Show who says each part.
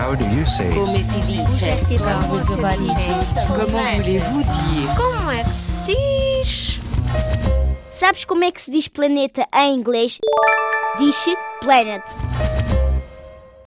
Speaker 1: How do you say
Speaker 2: Come si dice?
Speaker 3: Como voulez-vous dire
Speaker 4: Como é que se diz?
Speaker 5: Sabes como é que se diz planeta em inglês? Diz planet.